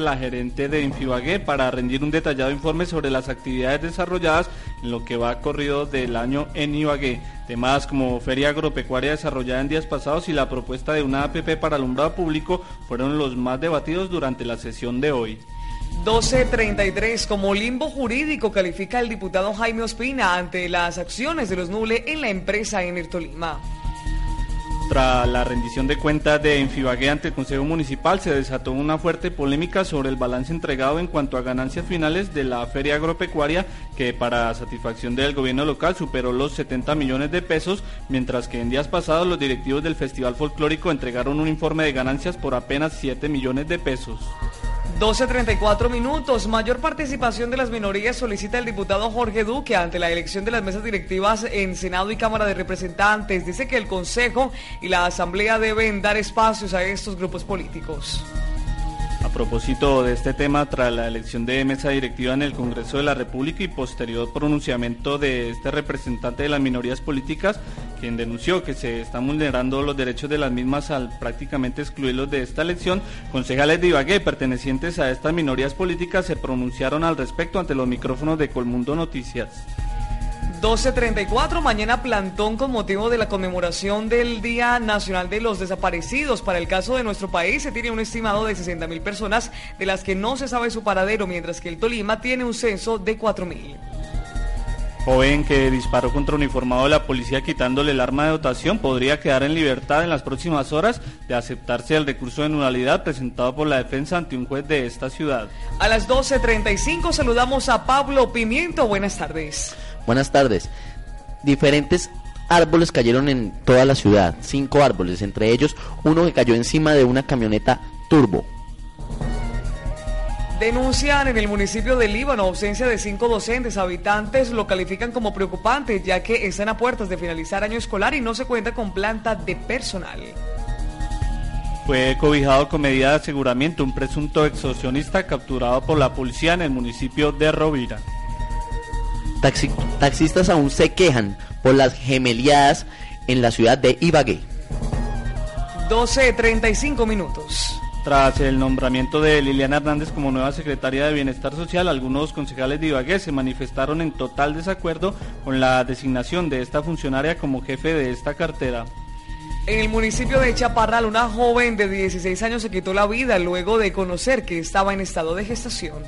la gerente de Infibagué para rendir un detallado informe sobre las actividades desarrolladas en lo que va corrido del año en Ibagué. Temas como feria agropecuaria desarrollada en días pasados y la propuesta de una APP para alumbrado público fueron los más debatidos durante la sesión de hoy. 1233 como limbo jurídico califica el diputado Jaime Ospina ante las acciones de los Nule en la empresa en Tolima. Tras la rendición de cuentas de Enfibagué ante el Consejo Municipal, se desató una fuerte polémica sobre el balance entregado en cuanto a ganancias finales de la feria agropecuaria, que para satisfacción del gobierno local superó los 70 millones de pesos, mientras que en días pasados los directivos del Festival Folclórico entregaron un informe de ganancias por apenas 7 millones de pesos. 12.34 minutos. Mayor participación de las minorías solicita el diputado Jorge Duque ante la elección de las mesas directivas en Senado y Cámara de Representantes. Dice que el Consejo y la Asamblea deben dar espacios a estos grupos políticos. A propósito de este tema, tras la elección de mesa directiva en el Congreso de la República y posterior pronunciamiento de este representante de las minorías políticas, quien denunció que se están vulnerando los derechos de las mismas al prácticamente excluirlos de esta elección, concejales de Ibagué pertenecientes a estas minorías políticas se pronunciaron al respecto ante los micrófonos de Colmundo Noticias. 12.34, mañana plantón con motivo de la conmemoración del Día Nacional de los Desaparecidos. Para el caso de nuestro país se tiene un estimado de 60 mil personas, de las que no se sabe su paradero, mientras que el Tolima tiene un censo de 4 mil. Joven que disparó contra uniformado de la policía quitándole el arma de dotación podría quedar en libertad en las próximas horas de aceptarse el recurso de nulidad presentado por la defensa ante un juez de esta ciudad. A las 12.35 saludamos a Pablo Pimiento. Buenas tardes. Buenas tardes. Diferentes árboles cayeron en toda la ciudad, cinco árboles, entre ellos uno que cayó encima de una camioneta turbo. Denuncian en el municipio de Líbano ausencia de cinco docentes. Habitantes lo califican como preocupante ya que están a puertas de finalizar año escolar y no se cuenta con planta de personal. Fue cobijado con medida de aseguramiento un presunto extorsionista capturado por la policía en el municipio de Rovira taxistas aún se quejan por las gemeliadas en la ciudad de Ibagué. 12.35 minutos. Tras el nombramiento de Liliana Hernández como nueva secretaria de Bienestar Social, algunos concejales de Ibagué se manifestaron en total desacuerdo con la designación de esta funcionaria como jefe de esta cartera. En el municipio de Chaparral, una joven de 16 años se quitó la vida luego de conocer que estaba en estado de gestación.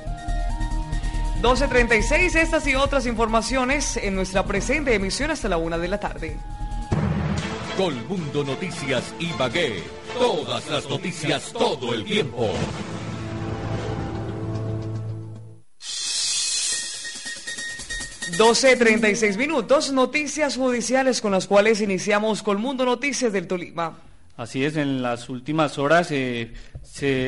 12.36, estas y otras informaciones en nuestra presente emisión hasta la una de la tarde. Colmundo Noticias y Bagué. Todas las noticias todo el tiempo. Doce treinta y seis minutos, noticias judiciales con las cuales iniciamos Colmundo Noticias del Tolima. Así es, en las últimas horas eh,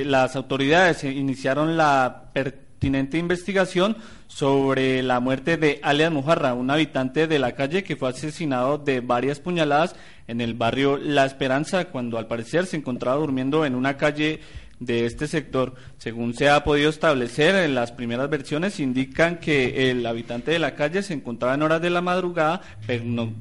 las autoridades iniciaron la pertinente investigación sobre la muerte de Alias Mujarra, un habitante de la calle que fue asesinado de varias puñaladas en el barrio La Esperanza, cuando al parecer se encontraba durmiendo en una calle de este sector. Según se ha podido establecer, en las primeras versiones indican que el habitante de la calle se encontraba en horas de la madrugada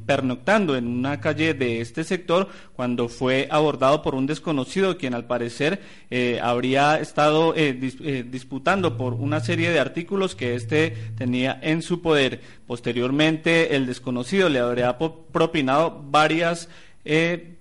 pernoctando en una calle de este sector cuando fue abordado por un desconocido quien al parecer eh, habría estado eh, eh, disputando por una serie de artículos que éste tenía en su poder. Posteriormente, el desconocido le habría propinado varias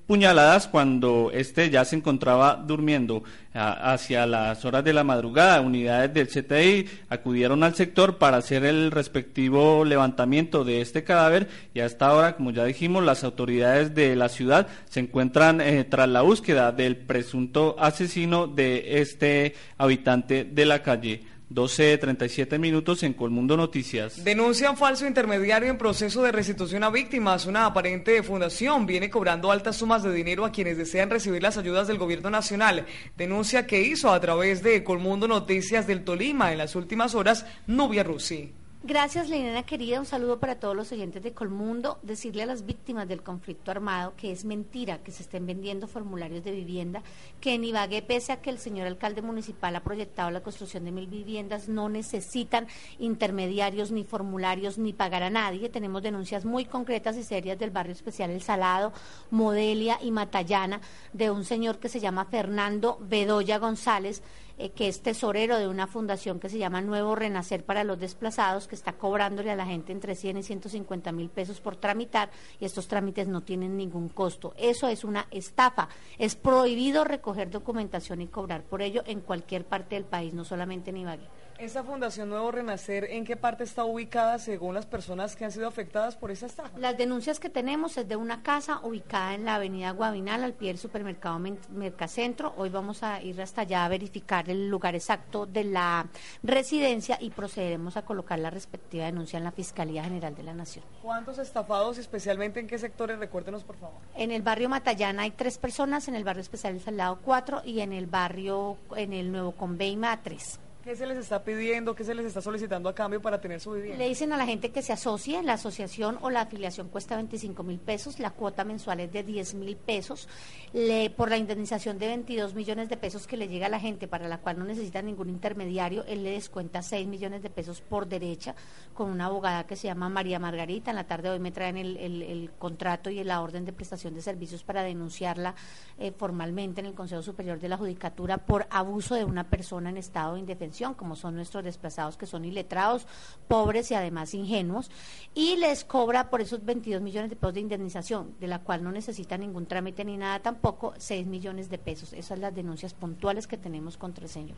puñaladas cuando éste ya se encontraba durmiendo. hacia las horas de la madrugada, unidades del CTI acudieron al sector para hacer el respectivo levantamiento de este cadáver y hasta ahora, como ya dijimos, las autoridades de la ciudad se encuentran eh, tras la búsqueda del presunto asesino de este habitante de la calle. 12.37 minutos en Colmundo Noticias. Denuncian falso intermediario en proceso de restitución a víctimas. Una aparente fundación viene cobrando altas sumas de dinero a quienes desean recibir las ayudas del gobierno nacional. Denuncia que hizo a través de Colmundo Noticias del Tolima en las últimas horas Nubia Rusi. Gracias, Liliana querida. Un saludo para todos los oyentes de Colmundo. Decirle a las víctimas del conflicto armado que es mentira que se estén vendiendo formularios de vivienda, que en Ibagué, pese a que el señor alcalde municipal ha proyectado la construcción de mil viviendas, no necesitan intermediarios ni formularios ni pagar a nadie. Tenemos denuncias muy concretas y serias del barrio especial El Salado, Modelia y Matallana de un señor que se llama Fernando Bedoya González eh, que es tesorero de una fundación que se llama Nuevo Renacer para los Desplazados, que está cobrándole a la gente entre 100 y 150 mil pesos por tramitar y estos trámites no tienen ningún costo. Eso es una estafa. Es prohibido recoger documentación y cobrar por ello en cualquier parte del país, no solamente en Ibagué. ¿Esta Fundación Nuevo Renacer en qué parte está ubicada según las personas que han sido afectadas por esa estafa? Las denuncias que tenemos es de una casa ubicada en la avenida Guavinal, al pie del supermercado Mercacentro. Hoy vamos a ir hasta allá a verificar el lugar exacto de la residencia y procederemos a colocar la respectiva denuncia en la Fiscalía General de la Nación. ¿Cuántos estafados, especialmente en qué sectores? Recuérdenos, por favor. En el barrio Matallana hay tres personas, en el barrio especial El Salado cuatro y en el barrio, en el Nuevo Conveima tres. ¿Qué se les está pidiendo? ¿Qué se les está solicitando a cambio para tener su vivienda? Le dicen a la gente que se asocie, la asociación o la afiliación cuesta 25 mil pesos, la cuota mensual es de 10 mil pesos, le, por la indemnización de 22 millones de pesos que le llega a la gente, para la cual no necesita ningún intermediario, él le descuenta 6 millones de pesos por derecha con una abogada que se llama María Margarita. En la tarde de hoy me traen el, contrato y la orden de prestación de servicios para denunciarla eh, formalmente en el Consejo Superior de la Judicatura por abuso de una persona en estado de indefensión como son nuestros desplazados que son iletrados, pobres y además ingenuos, y les cobra por esos 22 millones de pesos de indemnización, de la cual no necesita ningún trámite ni nada tampoco, 6 millones de pesos. Esas son las denuncias puntuales que tenemos contra el señor.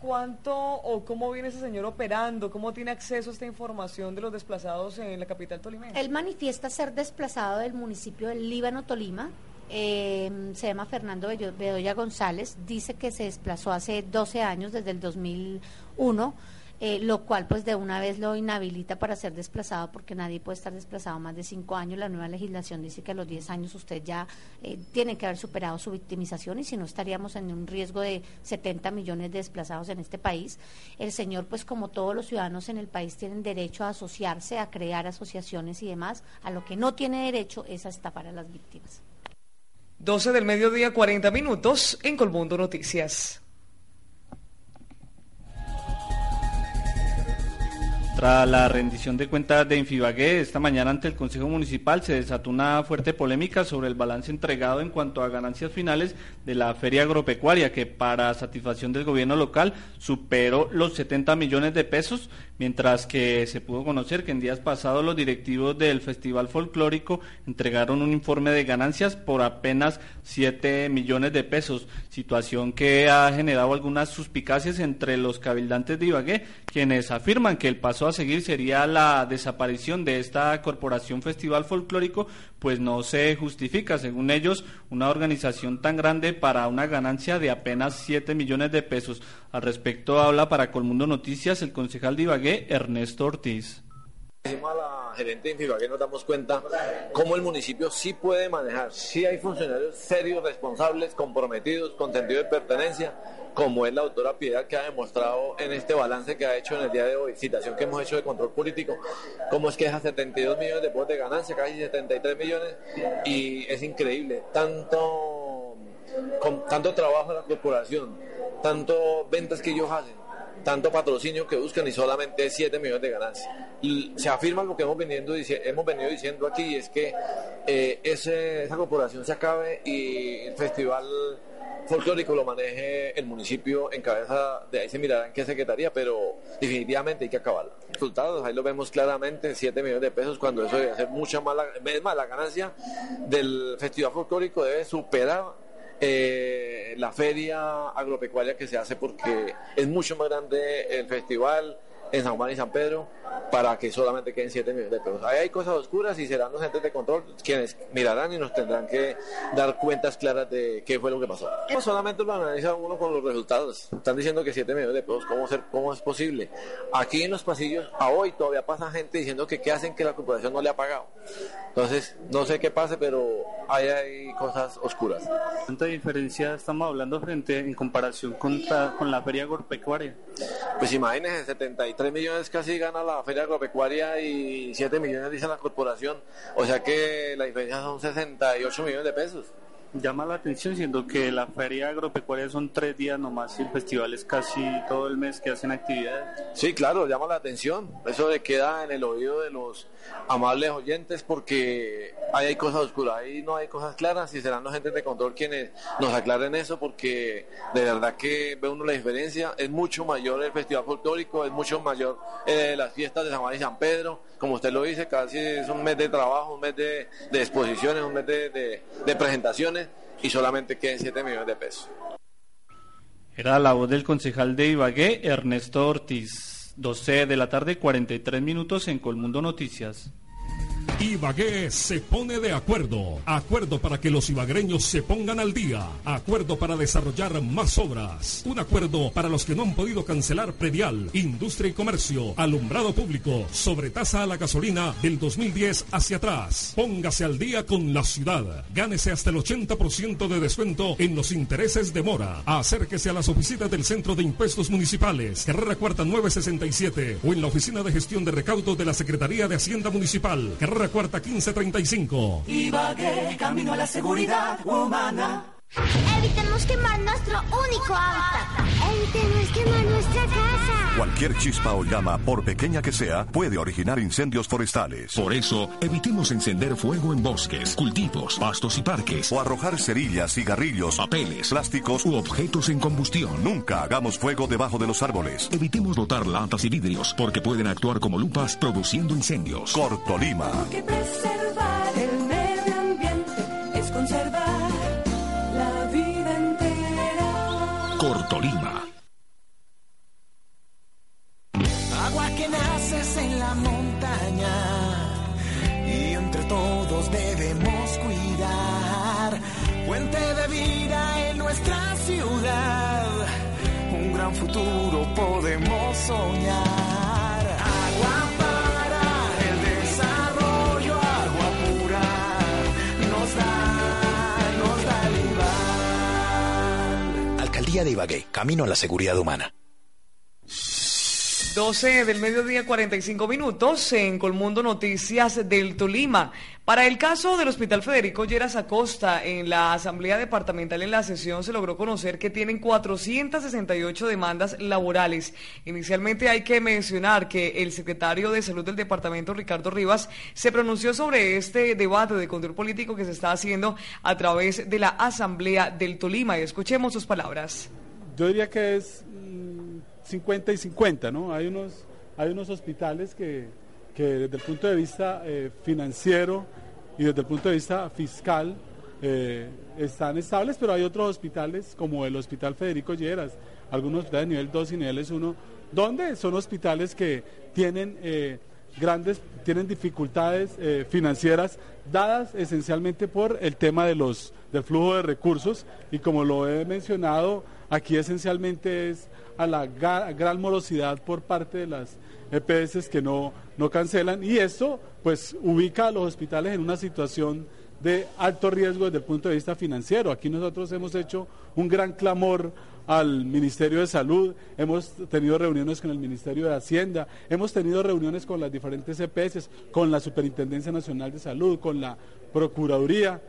¿Cuánto o cómo viene ese señor operando? ¿Cómo tiene acceso a esta información de los desplazados en la capital tolimense? Él manifiesta ser desplazado del municipio del Líbano, Tolima, eh, se llama Fernando Bedoya González, dice que se desplazó hace 12 años, desde el 2001, eh, lo cual pues de una vez lo inhabilita para ser desplazado porque nadie puede estar desplazado más de 5 años. La nueva legislación dice que a los 10 años usted ya eh, tiene que haber superado su victimización y si no estaríamos en un riesgo de 70 millones de desplazados en este país. El señor pues como todos los ciudadanos en el país tienen derecho a asociarse, a crear asociaciones y demás, a lo que no tiene derecho es a estafar a las víctimas. 12 del mediodía, 40 minutos en Colmundo Noticias. Tras la rendición de cuentas de Infibagué esta mañana ante el Consejo Municipal se desató una fuerte polémica sobre el balance entregado en cuanto a ganancias finales de la feria agropecuaria que para satisfacción del gobierno local superó los 70 millones de pesos, mientras que se pudo conocer que en días pasados los directivos del Festival Folclórico entregaron un informe de ganancias por apenas 7 millones de pesos, situación que ha generado algunas suspicacias entre los cabildantes de Ibagué, quienes afirman que el paso a seguir sería la desaparición de esta corporación festival folclórico, pues no se justifica, según ellos, una organización tan grande para una ganancia de apenas 7 millones de pesos. Al respecto habla para Colmundo Noticias el concejal de Ibagué, Ernesto Ortiz. Encima a la gerente de Infibagué nos damos cuenta cómo el municipio sí puede manejar, sí hay funcionarios serios, responsables, comprometidos, con sentido de pertenencia, como es la doctora Piedad que ha demostrado en este balance que ha hecho en el día de hoy, citación que hemos hecho de control político, cómo es que es a 72 millones de pesos de ganancia, casi 73 millones, y es increíble, tanto, con, tanto trabajo en la corporación, tanto ventas que ellos hacen, tanto patrocinio que buscan y solamente 7 millones de ganancias. Y se afirma lo que hemos venido, hemos venido diciendo aquí, es que eh, esa corporación se acabe y el festival folclórico lo maneje el municipio en cabeza de ahí se mirará en qué secretaría, pero definitivamente hay que acabarlo. Resultados, ahí lo vemos claramente, 7 millones de pesos, cuando eso debe ser mucha mala, es más, la ganancia del festival folclórico debe superar eh, la feria agropecuaria que se hace porque es mucho más grande el festival, en San Juan y San Pedro para que solamente queden 7 millones de pesos. Ahí hay cosas oscuras y serán los entes de control quienes mirarán y nos tendrán que dar cuentas claras de qué fue lo que pasó. No solamente lo analiza uno con los resultados. Están diciendo que 7 millones de pesos, ¿cómo, ser, ¿cómo es posible? Aquí en los pasillos, a hoy todavía pasa gente diciendo que qué hacen que la corporación no le ha pagado. Entonces, no sé qué pase, pero ahí hay cosas oscuras. ¿Cuánta diferencia estamos hablando frente en comparación con, con la feria agropecuaria? Pues imagínense, 73 millones casi gana la feria agropecuaria y 7 millones dice la corporación, o sea que la diferencia son 68 millones de pesos llama la atención, siendo que la feria agropecuaria son tres días nomás y el festival es casi todo el mes que hacen actividades. Sí, claro, llama la atención. Eso le queda en el oído de los amables oyentes porque ahí hay cosas oscuras, ahí no hay cosas claras y serán los agentes de control quienes nos aclaren eso porque de verdad que ve uno la diferencia. Es mucho mayor el festival folclórico, es mucho mayor eh, las fiestas de San Juan y San Pedro. Como usted lo dice, casi es un mes de trabajo, un mes de, exposiciones, un mes de presentaciones y solamente queden 7 millones de pesos. Era la voz del concejal de Ibagué, Ernesto Ortiz. 12 de la tarde, 43 minutos en Colmundo Noticias. Ibagué se pone de acuerdo. Acuerdo para que los ibagreños se pongan al día. Acuerdo para desarrollar más obras. Un acuerdo para los que no han podido cancelar predial, industria y comercio, alumbrado público, sobretasa a la gasolina del 2010 hacia atrás. Póngase al día con la ciudad. Gánese hasta el 80% de descuento en los intereses de mora. Acérquese a las oficinas del Centro de Impuestos Municipales, Carrera Cuarta 967 o en la Oficina de Gestión de Recaudo de la Secretaría de Hacienda Municipal, Carrera Cuarta 1535. Ibagué, camino a la seguridad humana. Evitemos quemar nuestro único hábitat. Evitemos quemar nuestra casa. Cualquier chispa o llama, por pequeña que sea, puede originar incendios forestales. Por eso, evitemos encender fuego en bosques, cultivos, pastos y parques. O arrojar cerillas, cigarrillos, papeles, plásticos u objetos en combustión. Nunca hagamos fuego debajo de los árboles. Evitemos botar latas y vidrios, porque pueden actuar como lupas produciendo incendios. Cortolima. Tolima. Vida en nuestra ciudad, un gran futuro podemos soñar. Agua para el desarrollo, agua pura nos da, nos da Alcaldía de Ibagué, camino a la seguridad humana. 12 del mediodía, 45 minutos en Colmundo Noticias del Tolima. Para el caso del Hospital Federico Lleras Acosta, en la Asamblea Departamental en la sesión se logró conocer que tienen 468 demandas laborales. Inicialmente hay que mencionar que el secretario de Salud del departamento, Ricardo Rivas, se pronunció sobre este debate de control político que se está haciendo a través de la Asamblea del Tolima. Escuchemos sus palabras. Yo diría que es 50 y 50, ¿no? Hay unos, hay unos hospitales que, desde el punto de vista eh, financiero y desde el punto de vista fiscal eh, están estables, pero hay otros hospitales como el Hospital Federico Lleras, algunos hospitales de nivel 2 y niveles 1, donde son hospitales que tienen eh, grandes, tienen dificultades financieras dadas esencialmente por el tema de los, del flujo de recursos y como lo he mencionado, aquí esencialmente es a la gran morosidad por parte de las EPS que no, no cancelan. Y esto pues ubica a los hospitales en una situación de alto riesgo desde el punto de vista financiero. Aquí nosotros hemos hecho un gran clamor al Ministerio de Salud, hemos tenido reuniones con el Ministerio de Hacienda, hemos tenido reuniones con las diferentes EPS, con la Superintendencia Nacional de Salud, con la Procuraduría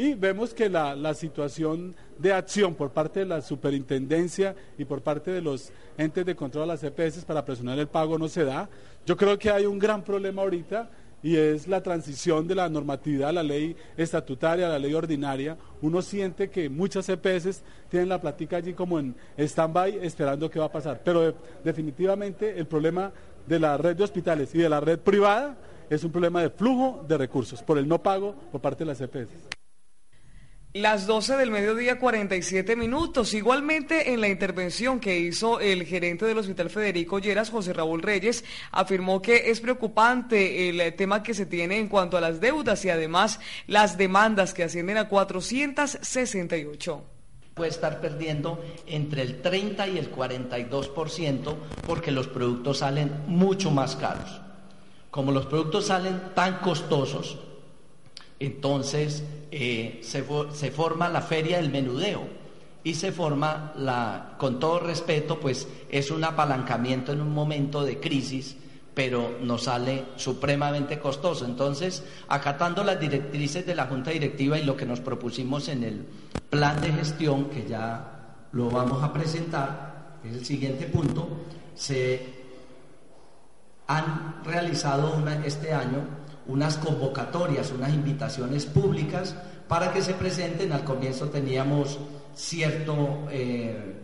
y vemos que la, situación de acción por parte de la superintendencia y por parte de los entes de control de las EPS para presionar el pago no se da. Yo creo que hay un gran problema ahorita y es la transición de la normatividad a la ley estatutaria, a la ley ordinaria. Uno siente que muchas EPS tienen la platica allí como en stand-by esperando qué va a pasar. Pero definitivamente el problema de la red de hospitales y de la red privada es un problema de flujo de recursos por el no pago por parte de las EPS. Las 12 del mediodía, 47 minutos. Igualmente, en la intervención que hizo el gerente del Hospital Federico Lleras, José Raúl Reyes, afirmó que es preocupante el tema que se tiene en cuanto a las deudas y además las demandas que ascienden a 468 puede estar perdiendo entre el 30 y el 42% porque los productos salen mucho más caros. Como los productos salen tan costosos, entonces eh, se, forma la feria del menudeo y se forma la, con todo respeto, pues es un apalancamiento en un momento de crisis, pero nos sale supremamente costoso. Entonces, acatando las directrices de la Junta Directiva y lo que nos propusimos en el plan de gestión, que ya lo vamos a presentar, es el siguiente punto, se han realizado este año unas convocatorias, unas invitaciones públicas para que se presenten. Al comienzo teníamos cierto eh,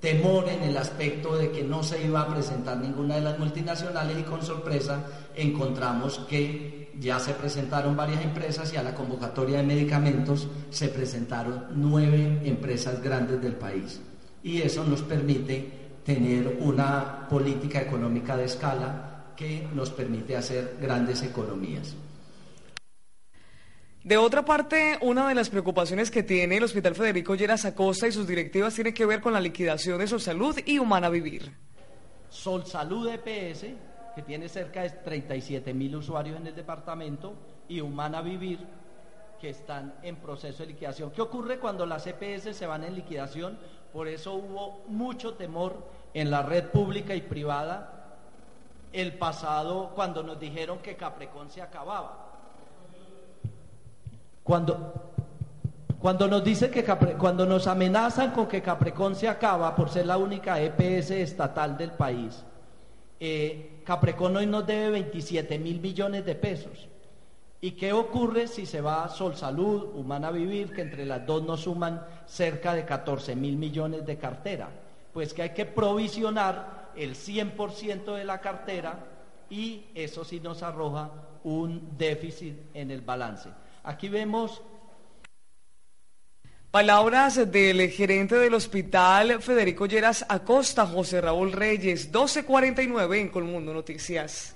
temor en el aspecto de que no se iba a presentar ninguna de las multinacionales y con sorpresa encontramos que ya se presentaron varias empresas y a la convocatoria de medicamentos se presentaron nueve empresas grandes del país. Y eso nos permite tener una política económica de escala que nos permite hacer grandes economías. De otra parte, una de las preocupaciones que tiene el Hospital Federico Lleras Acosta y sus directivas tiene que ver con la liquidación de Sol Salud y Humana Vivir. Sol Salud EPS, que tiene cerca de 37 mil usuarios en el departamento, y Humana Vivir, que están en proceso de liquidación. ¿Qué ocurre cuando las EPS se van en liquidación? Por eso hubo mucho temor en la red pública y privada el pasado cuando nos dijeron que Caprecon se acababa cuando, cuando nos dice que cuando nos amenazan con que Caprecon se acaba por ser la única EPS estatal del país, eh, Caprecon hoy nos debe 27 mil millones de pesos. ¿Y qué ocurre si se va a Sol Salud, Humana Vivir, que entre las dos nos suman cerca de 14 mil millones de cartera? Pues que hay que provisionar el 100% de la cartera y eso sí nos arroja un déficit en el balance. Aquí vemos Palabras del gerente del hospital Federico Lleras Acosta, José Raúl Reyes, 1249 en Colmundo Noticias.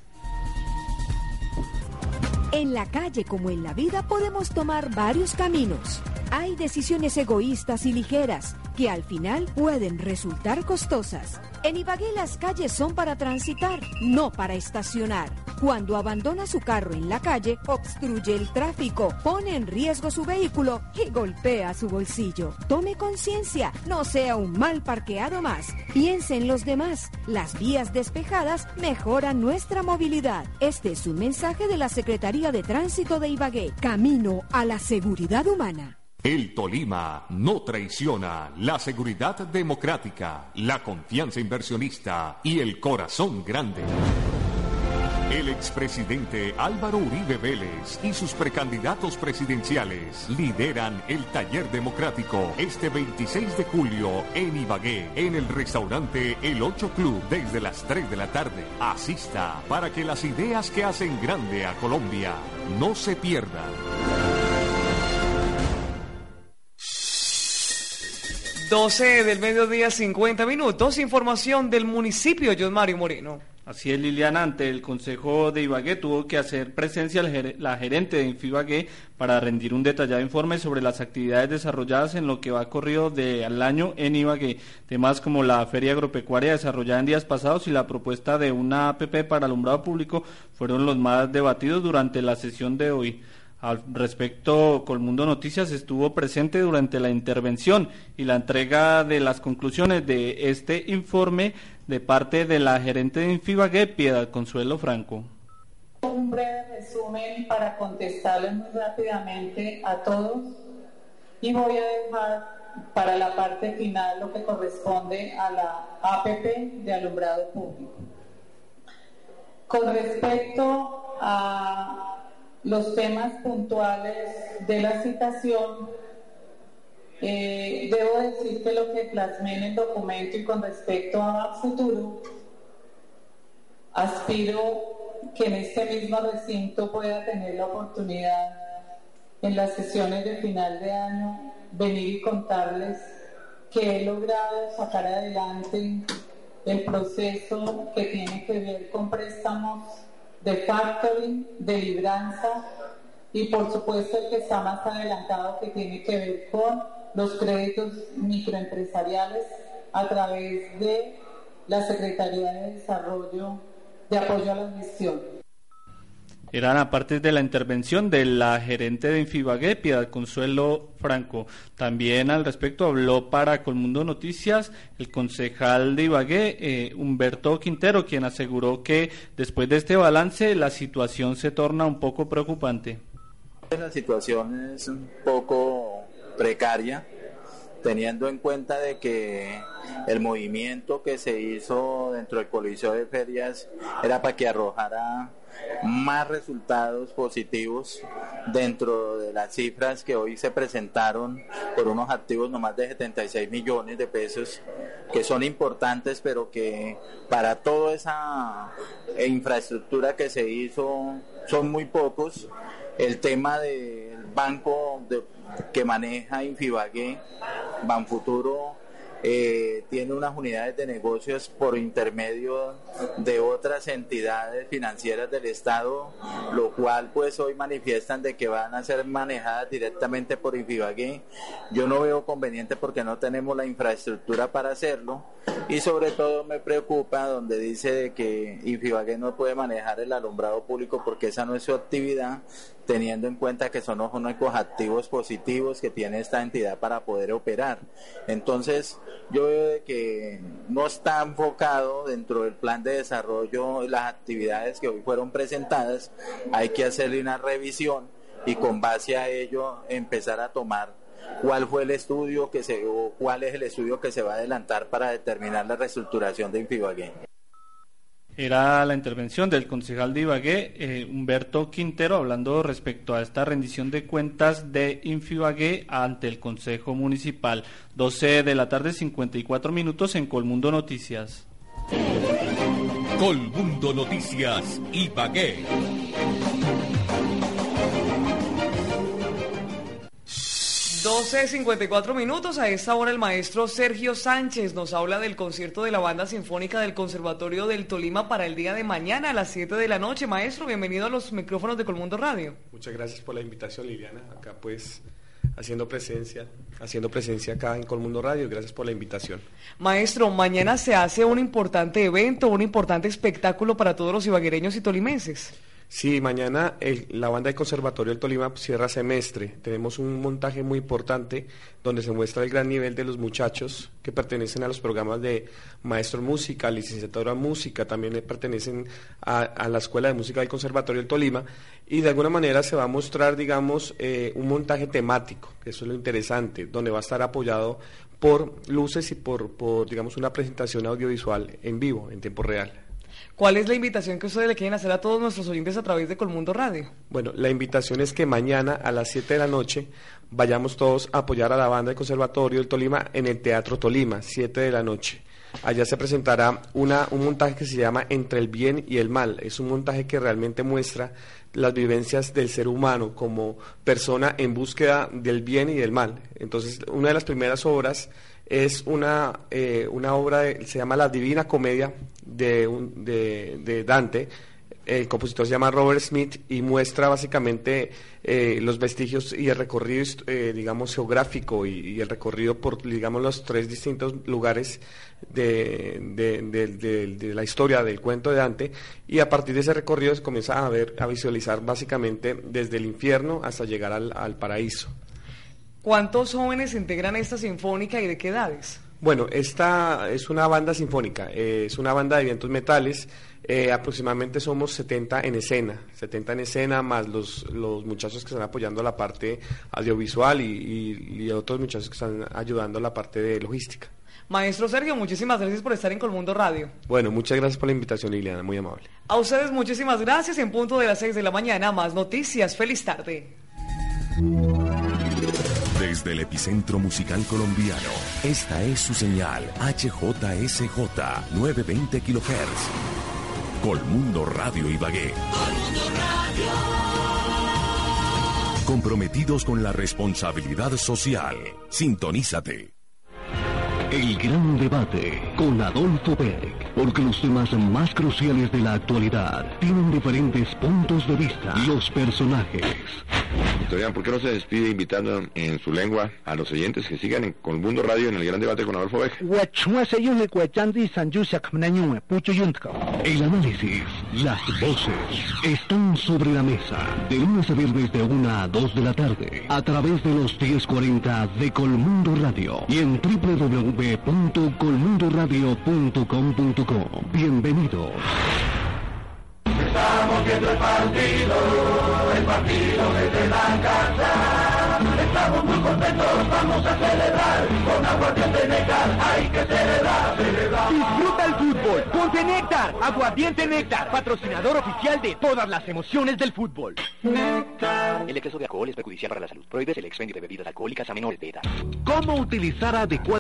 En la calle como en la vida podemos tomar varios caminos. Hay decisiones egoístas y ligeras que al final pueden resultar costosas. En Ibagué las calles son para transitar, no para estacionar. Cuando abandona su carro en la calle, obstruye el tráfico, pone en riesgo su vehículo y golpea su bolsillo. Tome conciencia, no sea un mal parqueado más. Piense en los demás. Las vías despejadas mejoran nuestra movilidad. Este es un mensaje de la Secretaría de Tránsito de Ibagué. Camino a la seguridad humana. El Tolima no traiciona la seguridad democrática, la confianza inversionista y el corazón grande. El expresidente Álvaro Uribe Vélez y sus precandidatos presidenciales lideran el taller democrático este 26 de julio en Ibagué, en el restaurante El 8 Club desde las 3 de la tarde. Asista para que las ideas que hacen grande a Colombia no se pierdan. 12 del mediodía, 50 minutos. Información del municipio, John Mario Moreno. Así es, Liliana, ante el Consejo de Ibagué tuvo que hacer presencia la gerente de Infibagué para rendir un detallado informe sobre las actividades desarrolladas en lo que va corrido de al año en Ibagué, temas como la feria agropecuaria desarrollada en días pasados y la propuesta de una APP para alumbrado público fueron los más debatidos durante la sesión de hoy. Al respecto, Colmundo Noticias estuvo presente durante la intervención y la entrega de las conclusiones de este informe de parte de la gerente de Infibagué, Piedad Consuelo Franco. Un breve resumen para contestarles muy rápidamente a todos y voy a dejar para la parte final lo que corresponde a la APP de alumbrado público. Con respecto a los temas puntuales de la citación, eh, debo decir que lo que plasmé en el documento y con respecto a futuro, aspiro que en este mismo recinto pueda tener la oportunidad en las sesiones de final de año venir y contarles que he logrado sacar adelante el proceso que tiene que ver con préstamos de factoring, de libranza y por supuesto el que está más adelantado que tiene que ver con los créditos microempresariales a través de la Secretaría de Desarrollo de Apoyo a la Gestión. Eran aparte de la intervención de la gerente de Infibagué, Piedad Consuelo Franco. También al respecto habló para Colmundo Noticias el concejal de Ibagué, eh, Humberto Quintero, quien aseguró que después de este balance la situación se torna un poco preocupante. La situación es un poco precaria teniendo en cuenta de que el movimiento que se hizo dentro del Coliseo de Ferias era para que arrojara más resultados positivos dentro de las cifras que hoy se presentaron por unos activos no más de 76 millones de pesos que son importantes pero que para toda esa infraestructura que se hizo son muy pocos. El tema del banco que maneja Infibagué, Banfuturo, eh, tiene unas unidades de negocios por intermedio de otras entidades financieras del Estado, lo cual pues hoy manifiestan de que van a ser manejadas directamente por Infibagué. Yo no veo conveniente porque no tenemos la infraestructura para hacerlo y sobre todo me preocupa donde dice que Infibagué no puede manejar el alumbrado público porque esa no es su actividad, teniendo en cuenta que son únicos activos positivos que tiene esta entidad para poder operar. Entonces, yo veo de que no está enfocado dentro del plan de desarrollo las actividades que hoy fueron presentadas, hay que hacerle una revisión y con base a ello empezar a tomar cuál fue el estudio que se o cuál es el estudio que se va a adelantar para determinar la reestructuración de Infibagué. Era la intervención del concejal de Ibagué, eh, Humberto Quintero, hablando respecto a esta rendición de cuentas de Infibagué ante el Consejo Municipal. 12 de la tarde, 54 minutos en Colmundo Noticias. Colmundo Noticias Ibagué. 12.54 minutos. A esta hora el maestro Sergio Sánchez nos habla del concierto de la Banda Sinfónica del Conservatorio del Tolima para el día de mañana a las 7 de la noche. Maestro, bienvenido a los micrófonos de Colmundo Radio. Muchas gracias por la invitación, Liliana. Acá pues haciendo presencia, haciendo presencia acá en Colmundo Radio. Gracias por la invitación. Maestro, mañana se hace un importante evento, un importante espectáculo para todos los ibaguereños y tolimenses. Sí, mañana la banda de Conservatorio del Tolima cierra semestre. Tenemos un montaje muy importante donde se muestra el gran nivel de los muchachos que pertenecen a los programas de maestro música, licenciatura en música, también pertenecen a, la Escuela de Música del Conservatorio del Tolima y de alguna manera se va a mostrar, digamos, eh, un montaje temático, que eso es lo interesante, donde va a estar apoyado por luces y por, por digamos, una presentación audiovisual en vivo, en tiempo real. ¿Cuál es la invitación que ustedes le quieren hacer a todos nuestros oyentes a través de Colmundo Radio? Bueno, la invitación es que mañana a las 7 de la noche vayamos todos a apoyar a la banda del Conservatorio del Tolima en el Teatro Tolima, 7 de la noche. Allá se presentará una, un montaje que se llama Entre el bien y el mal. Es un montaje que realmente muestra las vivencias del ser humano como persona en búsqueda del bien y del mal. Entonces, una de las primeras obras es una, eh, una obra, se llama La Divina Comedia de, de, Dante. El compositor se llama Robert Smith y muestra básicamente eh, los vestigios y el recorrido, eh, digamos, geográfico y, el recorrido por, digamos, los tres distintos lugares de, de, la historia del cuento de Dante. Y a partir de ese recorrido se comienza a ver, a visualizar básicamente desde el infierno hasta llegar al, al paraíso. ¿Cuántos jóvenes integran esta sinfónica y de qué edades? Bueno, esta es una banda sinfónica, eh, es una banda de vientos metales, eh, aproximadamente somos 70 en escena, 70 en escena más los, los muchachos que están apoyando la parte audiovisual y, y, otros muchachos que están ayudando a la parte de logística. Maestro Sergio, muchísimas gracias por estar en Colmundo Radio. Bueno, muchas gracias por la invitación, Liliana, muy amable. A ustedes muchísimas gracias. En punto de las 6 de la mañana, más noticias. Feliz tarde. Desde el epicentro musical colombiano, esta es su señal HJSJ 920 kHz. Colmundo Radio Ibagué. Comprometidos con la responsabilidad social. Sintonízate. El gran debate con Adolfo Beck, porque los temas más cruciales de la actualidad tienen diferentes puntos de vista. Los personajes Victoriano, ¿por qué no se despide invitando en su lengua a los oyentes que sigan en Colmundo Radio en el gran debate con Adolfo Beck? El análisis, las voces, están sobre la mesa. De lunes a viernes de 1 a 2 de la tarde. A través de los 1040 de Colmundo Radio. Y en www.colmundoradio.com.co. Bienvenidos. Estamos viendo el partido, el partido desde la casa. Estamos muy contentos, vamos a celebrar. Con aguardiente néctar hay que celebrar, celebrar. Disfruta el fútbol, ponte néctar, aguardiente néctar, patrocinador oficial de todas las emociones del fútbol. El exceso de alcohol es perjudicial para la salud. Prohíbes el expendio de bebidas alcohólicas a menores de edad. ¿Cómo utilizar adecuadamente?